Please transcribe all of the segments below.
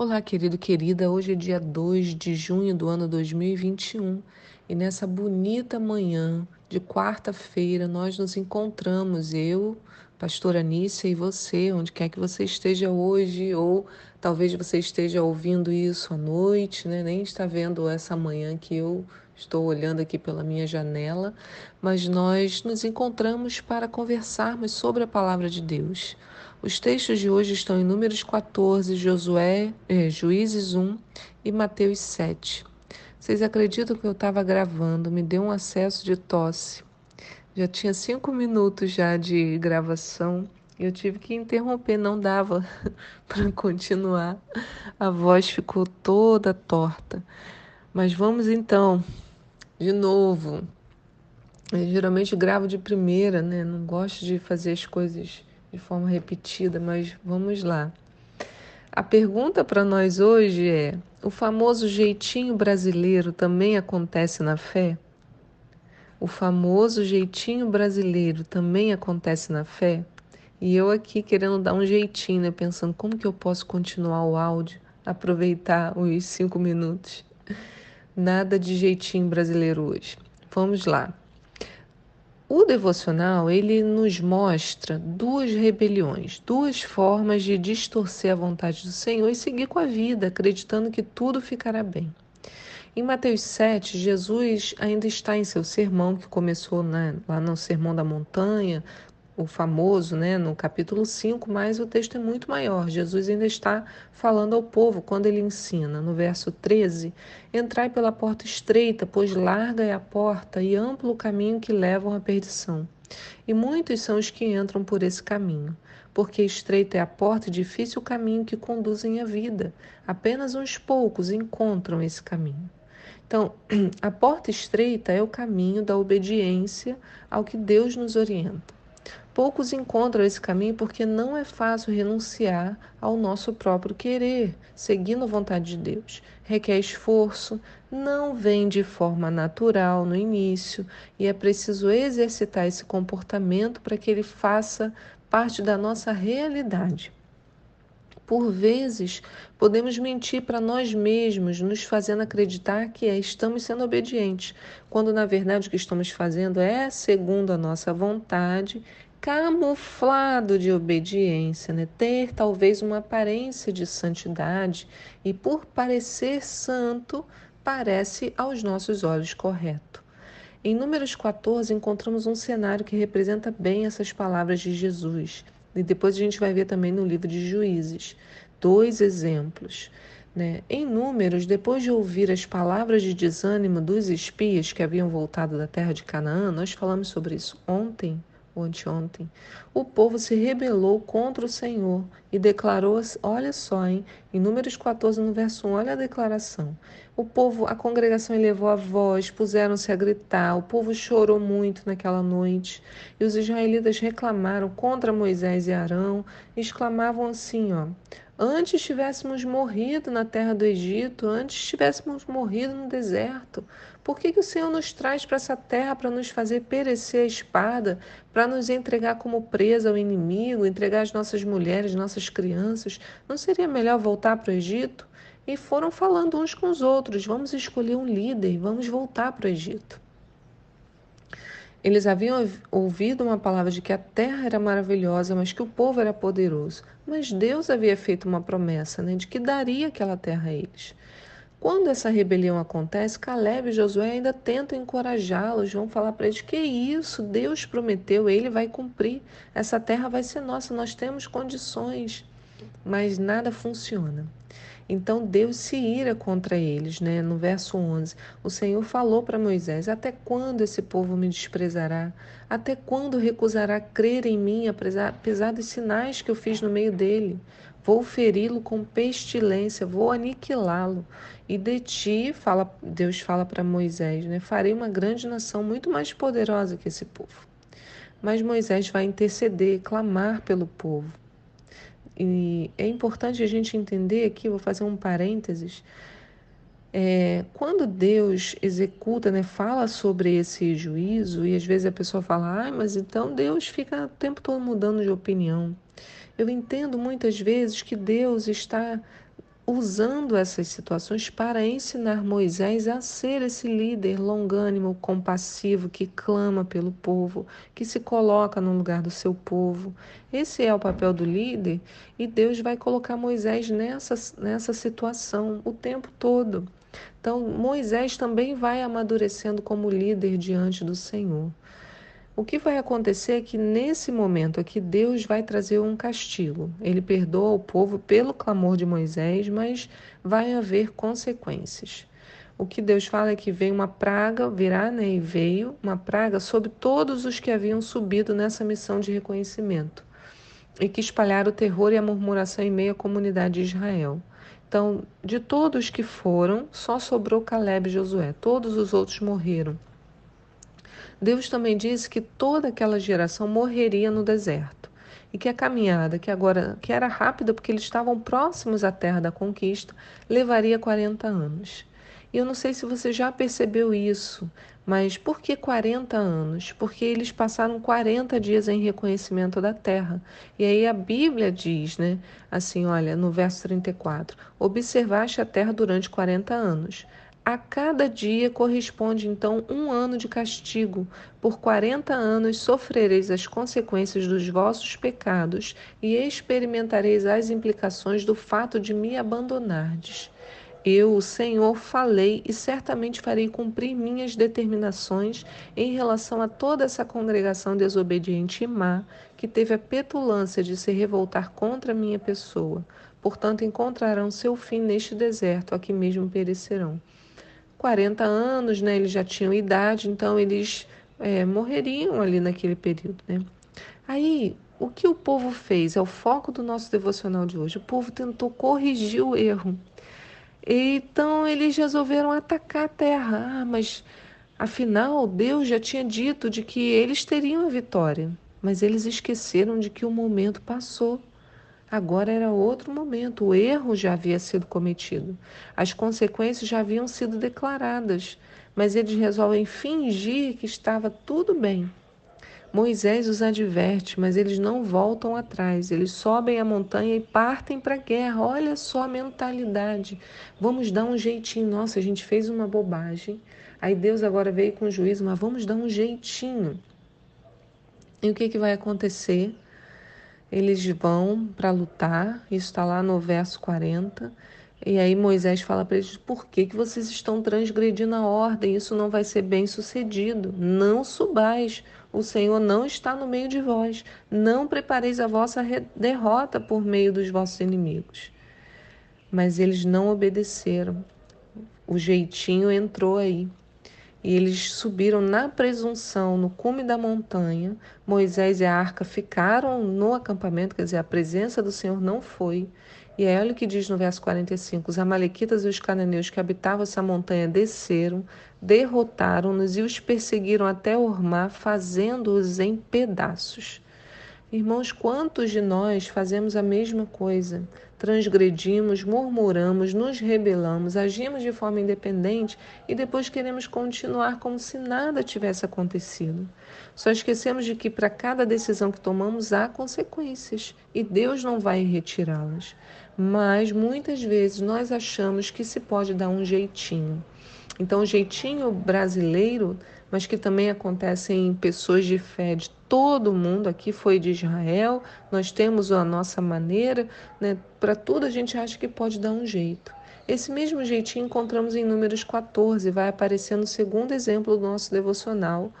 Olá, querido, querida. Hoje é dia 2 de junho do ano 2021 e nessa bonita manhã de quarta-feira nós nos encontramos, eu, pastora Anícia e você, onde quer que você esteja hoje, ou talvez você esteja ouvindo isso à noite, né? nem está vendo essa manhã que eu estou olhando aqui pela minha janela, mas nós nos encontramos para conversarmos sobre a palavra de Deus. Os textos de hoje estão em Números 14, Josué, eh, Juízes 1 e Mateus 7. Vocês acreditam que eu estava gravando, me deu um acesso de tosse. Já tinha cinco minutos já de gravação e eu tive que interromper, não dava para continuar. A voz ficou toda torta. Mas vamos então, de novo. Eu geralmente gravo de primeira, né? Não gosto de fazer as coisas de forma repetida, mas vamos lá. A pergunta para nós hoje é: o famoso jeitinho brasileiro também acontece na fé? O famoso jeitinho brasileiro também acontece na fé? E eu aqui querendo dar um jeitinho, né? Pensando como que eu posso continuar o áudio, aproveitar os cinco minutos. Nada de jeitinho brasileiro hoje. Vamos lá. O devocional, ele nos mostra duas rebeliões, duas formas de distorcer a vontade do Senhor e seguir com a vida, acreditando que tudo ficará bem. Em Mateus 7, Jesus ainda está em seu sermão, que começou né, lá no Sermão da Montanha, o famoso, né, no capítulo 5, mas o texto é muito maior. Jesus ainda está falando ao povo quando ele ensina, no verso 13: Entrai pela porta estreita, pois larga é a porta e amplo o caminho que levam à perdição. E muitos são os que entram por esse caminho, porque estreita é a porta e difícil o caminho que conduzem à vida. Apenas uns poucos encontram esse caminho. Então, a porta estreita é o caminho da obediência ao que Deus nos orienta. Poucos encontram esse caminho porque não é fácil renunciar ao nosso próprio querer, seguindo a vontade de Deus. Requer esforço, não vem de forma natural no início e é preciso exercitar esse comportamento para que ele faça parte da nossa realidade. Por vezes, podemos mentir para nós mesmos, nos fazendo acreditar que é, estamos sendo obedientes, quando na verdade o que estamos fazendo é segundo a nossa vontade camuflado de obediência, né? ter talvez uma aparência de santidade e, por parecer santo, parece aos nossos olhos correto. Em Números 14, encontramos um cenário que representa bem essas palavras de Jesus. E depois a gente vai ver também no livro de Juízes dois exemplos. Né? Em Números, depois de ouvir as palavras de desânimo dos espias que haviam voltado da terra de Canaã, nós falamos sobre isso ontem anteontem, o povo se rebelou contra o Senhor e declarou, olha só, hein, em Números 14, no verso 1, olha a declaração. O povo, a congregação elevou a voz, puseram-se a gritar, o povo chorou muito naquela noite, e os israelitas reclamaram contra Moisés e Arão, e exclamavam assim, ó, Antes tivéssemos morrido na terra do Egito, antes tivéssemos morrido no deserto. Por que, que o Senhor nos traz para essa terra para nos fazer perecer a espada, para nos entregar como presa ao inimigo, entregar as nossas mulheres, nossas crianças? Não seria melhor voltar para o Egito? E foram falando uns com os outros: vamos escolher um líder, vamos voltar para o Egito. Eles haviam ouvido uma palavra de que a terra era maravilhosa, mas que o povo era poderoso. Mas Deus havia feito uma promessa né, de que daria aquela terra a eles. Quando essa rebelião acontece, Caleb e Josué ainda tentam encorajá-los, vão falar para eles: que isso, Deus prometeu, ele vai cumprir, essa terra vai ser nossa, nós temos condições. Mas nada funciona. Então Deus se ira contra eles, né? No verso 11, o Senhor falou para Moisés: Até quando esse povo me desprezará? Até quando recusará crer em mim, apesar, dos sinais que eu fiz no meio dele? Vou feri-lo com pestilência, vou aniquilá-lo. E de ti, fala, Deus fala para Moisés, né? Farei uma grande nação muito mais poderosa que esse povo. Mas Moisés vai interceder, clamar pelo povo. E é importante a gente entender aqui, vou fazer um parênteses, é, quando Deus executa, né, fala sobre esse juízo, e às vezes a pessoa fala, ah, mas então Deus fica o tempo todo mudando de opinião. Eu entendo muitas vezes que Deus está usando essas situações para ensinar Moisés a ser esse líder longânimo, compassivo, que clama pelo povo, que se coloca no lugar do seu povo. Esse é o papel do líder e Deus vai colocar Moisés nessa, nessa situação o tempo todo. Então, Moisés também vai amadurecendo como líder diante do Senhor. O que vai acontecer é que nesse momento aqui Deus vai trazer um castigo. Ele perdoa o povo pelo clamor de Moisés, mas vai haver consequências. O que Deus fala é que veio uma praga, virá né, e veio uma praga sobre todos os que haviam subido nessa missão de reconhecimento e que espalharam o terror e a murmuração em meio à comunidade de Israel. Então, de todos que foram, só sobrou Caleb e Josué. Todos os outros morreram. Deus também disse que toda aquela geração morreria no deserto e que a caminhada, que agora que era rápida porque eles estavam próximos à terra da conquista, levaria 40 anos. E eu não sei se você já percebeu isso, mas por que 40 anos? Porque eles passaram 40 dias em reconhecimento da terra. E aí a Bíblia diz, né, assim, olha, no verso 34, observaste a terra durante 40 anos. A cada dia corresponde então um ano de castigo. Por quarenta anos sofrereis as consequências dos vossos pecados e experimentareis as implicações do fato de me abandonardes. Eu, o Senhor, falei e certamente farei cumprir minhas determinações em relação a toda essa congregação desobediente e má, que teve a petulância de se revoltar contra minha pessoa. Portanto, encontrarão seu fim neste deserto, aqui mesmo perecerão. 40 anos, né? Eles já tinham idade, então eles é, morreriam ali naquele período, né? Aí, o que o povo fez? É o foco do nosso devocional de hoje. O povo tentou corrigir o erro. Então, eles resolveram atacar a terra. Ah, mas afinal, Deus já tinha dito de que eles teriam a vitória. Mas eles esqueceram de que o momento passou. Agora era outro momento, o erro já havia sido cometido, as consequências já haviam sido declaradas, mas eles resolvem fingir que estava tudo bem. Moisés os adverte, mas eles não voltam atrás. Eles sobem a montanha e partem para a guerra. Olha só a mentalidade. Vamos dar um jeitinho. Nossa, a gente fez uma bobagem. Aí Deus agora veio com juízo, mas vamos dar um jeitinho. E o que, que vai acontecer? Eles vão para lutar, isso está lá no verso 40. E aí Moisés fala para eles: por que, que vocês estão transgredindo a ordem? Isso não vai ser bem sucedido. Não subais, o Senhor não está no meio de vós. Não prepareis a vossa derrota por meio dos vossos inimigos. Mas eles não obedeceram. O jeitinho entrou aí. E eles subiram na presunção no cume da montanha. Moisés e a arca ficaram no acampamento, quer dizer, a presença do Senhor não foi. E aí, olha o que diz no verso 45: Os Amalequitas e os cananeus que habitavam essa montanha desceram, derrotaram-nos e os perseguiram até Ormá, fazendo-os em pedaços. Irmãos, quantos de nós fazemos a mesma coisa? Transgredimos, murmuramos, nos rebelamos, agimos de forma independente e depois queremos continuar como se nada tivesse acontecido. Só esquecemos de que para cada decisão que tomamos há consequências e Deus não vai retirá-las. Mas muitas vezes nós achamos que se pode dar um jeitinho. Então, o jeitinho brasileiro mas que também acontecem em pessoas de fé de todo mundo. Aqui foi de Israel, nós temos a nossa maneira, né? para tudo a gente acha que pode dar um jeito. Esse mesmo jeitinho encontramos em Números 14, vai aparecer no segundo exemplo do nosso devocional.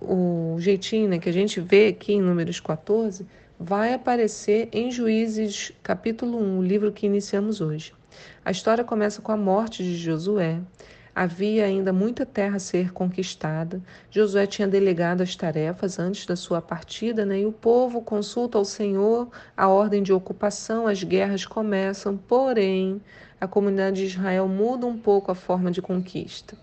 O jeitinho né, que a gente vê aqui em Números 14 vai aparecer em Juízes, capítulo 1, o livro que iniciamos hoje. A história começa com a morte de Josué. Havia ainda muita terra a ser conquistada. Josué tinha delegado as tarefas antes da sua partida, né? e o povo consulta ao Senhor a ordem de ocupação, as guerras começam, porém, a comunidade de Israel muda um pouco a forma de conquista.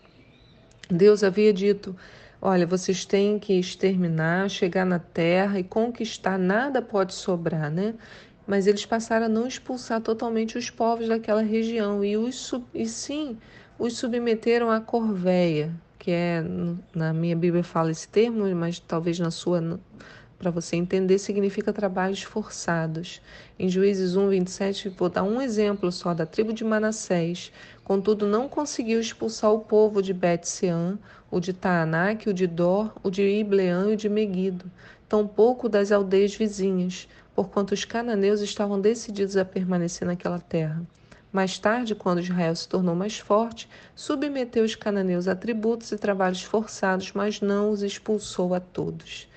Deus havia dito: Olha, vocês têm que exterminar, chegar na terra e conquistar, nada pode sobrar, né? Mas eles passaram a não expulsar totalmente os povos daquela região e, os, e sim os submeteram à corveia, que é, na minha Bíblia fala esse termo, mas talvez na sua para você entender, significa trabalhos forçados. Em Juízes 1, 27, vou dar um exemplo só da tribo de Manassés. Contudo, não conseguiu expulsar o povo de Bet-Sean, o de Taanac, o de Dor, o de Ibleã e o de Meguido, tampouco das aldeias vizinhas, porquanto os cananeus estavam decididos a permanecer naquela terra. Mais tarde, quando Israel se tornou mais forte, submeteu os cananeus a tributos e trabalhos forçados, mas não os expulsou a todos.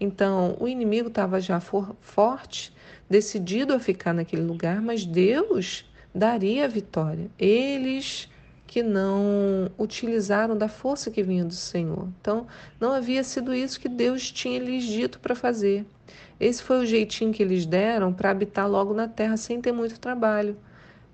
Então, o inimigo estava já for, forte, decidido a ficar naquele lugar, mas Deus daria a vitória. Eles que não utilizaram da força que vinha do Senhor. Então, não havia sido isso que Deus tinha lhes dito para fazer. Esse foi o jeitinho que eles deram para habitar logo na terra sem ter muito trabalho.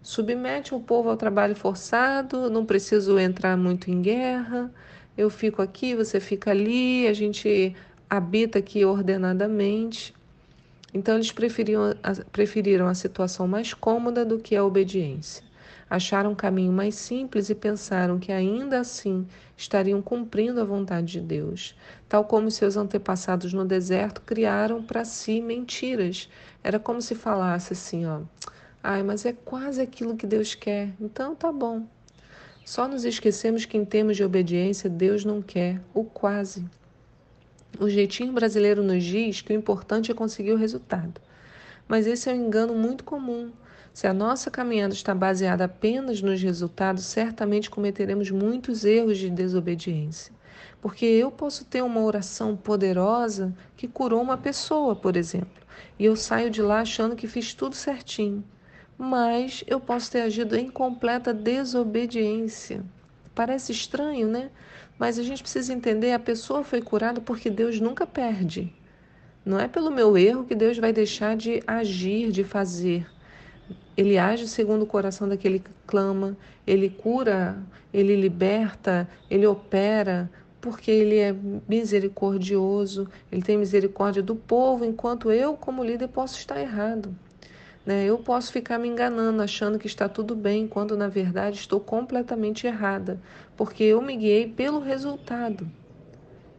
Submete o povo ao trabalho forçado, não preciso entrar muito em guerra. Eu fico aqui, você fica ali, a gente habita aqui ordenadamente. Então, eles preferiam, preferiram a situação mais cômoda do que a obediência. Acharam um caminho mais simples e pensaram que ainda assim estariam cumprindo a vontade de Deus. Tal como seus antepassados no deserto criaram para si mentiras. Era como se falasse assim, ó. Ai, mas é quase aquilo que Deus quer. Então tá bom. Só nos esquecemos que em termos de obediência Deus não quer o quase. O jeitinho brasileiro nos diz que o importante é conseguir o resultado. Mas esse é um engano muito comum. Se a nossa caminhada está baseada apenas nos resultados, certamente cometeremos muitos erros de desobediência. Porque eu posso ter uma oração poderosa que curou uma pessoa, por exemplo, e eu saio de lá achando que fiz tudo certinho. Mas eu posso ter agido em completa desobediência. Parece estranho, né? Mas a gente precisa entender: a pessoa foi curada porque Deus nunca perde. Não é pelo meu erro que Deus vai deixar de agir, de fazer. Ele age segundo o coração daquele que clama, ele cura, ele liberta, ele opera, porque ele é misericordioso, ele tem misericórdia do povo, enquanto eu, como líder, posso estar errado. Né? Eu posso ficar me enganando, achando que está tudo bem, quando na verdade estou completamente errada, porque eu me guiei pelo resultado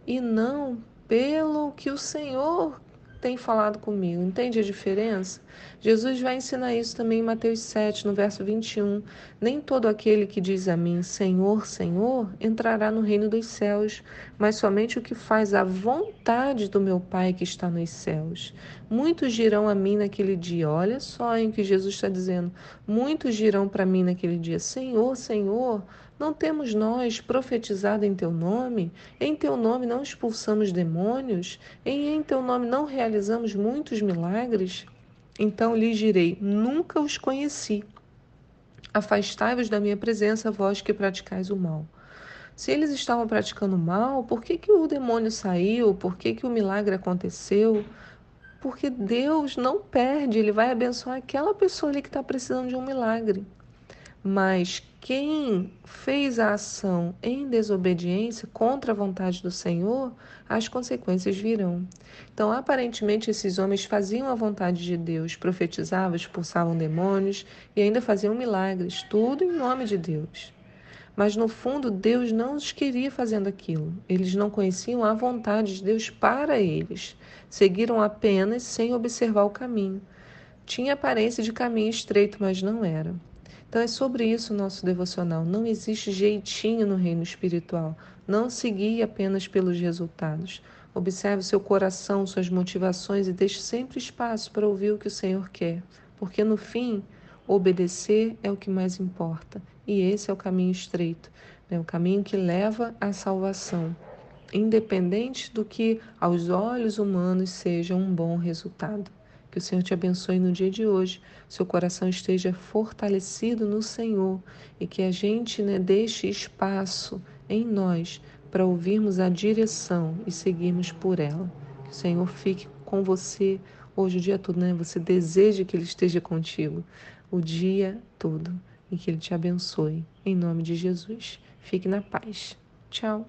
e não pelo que o Senhor tem falado comigo. Entende a diferença? Jesus vai ensinar isso também em Mateus 7, no verso 21. Nem todo aquele que diz a mim, Senhor, Senhor, entrará no reino dos céus, mas somente o que faz a vontade do meu Pai que está nos céus. Muitos dirão a mim naquele dia, olha só em que Jesus está dizendo, muitos dirão para mim naquele dia, Senhor, Senhor, não temos nós profetizado em teu nome? Em teu nome não expulsamos demônios? E em teu nome não realizamos muitos milagres? Então lhes direi: Nunca os conheci. Afastai-vos da minha presença, vós que praticais o mal. Se eles estavam praticando mal, por que, que o demônio saiu? Por que, que o milagre aconteceu? Porque Deus não perde, Ele vai abençoar aquela pessoa ali que está precisando de um milagre. Mas quem fez a ação em desobediência contra a vontade do Senhor, as consequências virão. Então, aparentemente, esses homens faziam a vontade de Deus, profetizavam, expulsavam demônios e ainda faziam milagres, tudo em nome de Deus. Mas no fundo, Deus não os queria fazendo aquilo. Eles não conheciam a vontade de Deus para eles. Seguiram apenas sem observar o caminho. Tinha aparência de caminho estreito, mas não era. Então é sobre isso o nosso devocional. Não existe jeitinho no reino espiritual. Não seguir apenas pelos resultados. Observe seu coração, suas motivações e deixe sempre espaço para ouvir o que o Senhor quer. Porque no fim, obedecer é o que mais importa. E esse é o caminho estreito, é o caminho que leva à salvação, independente do que aos olhos humanos seja um bom resultado. Que o Senhor te abençoe no dia de hoje, seu coração esteja fortalecido no Senhor e que a gente né, deixe espaço em nós para ouvirmos a direção e seguirmos por ela. Que o Senhor fique com você hoje o dia todo, né? Você deseja que Ele esteja contigo o dia todo e que Ele te abençoe. Em nome de Jesus. Fique na paz. Tchau.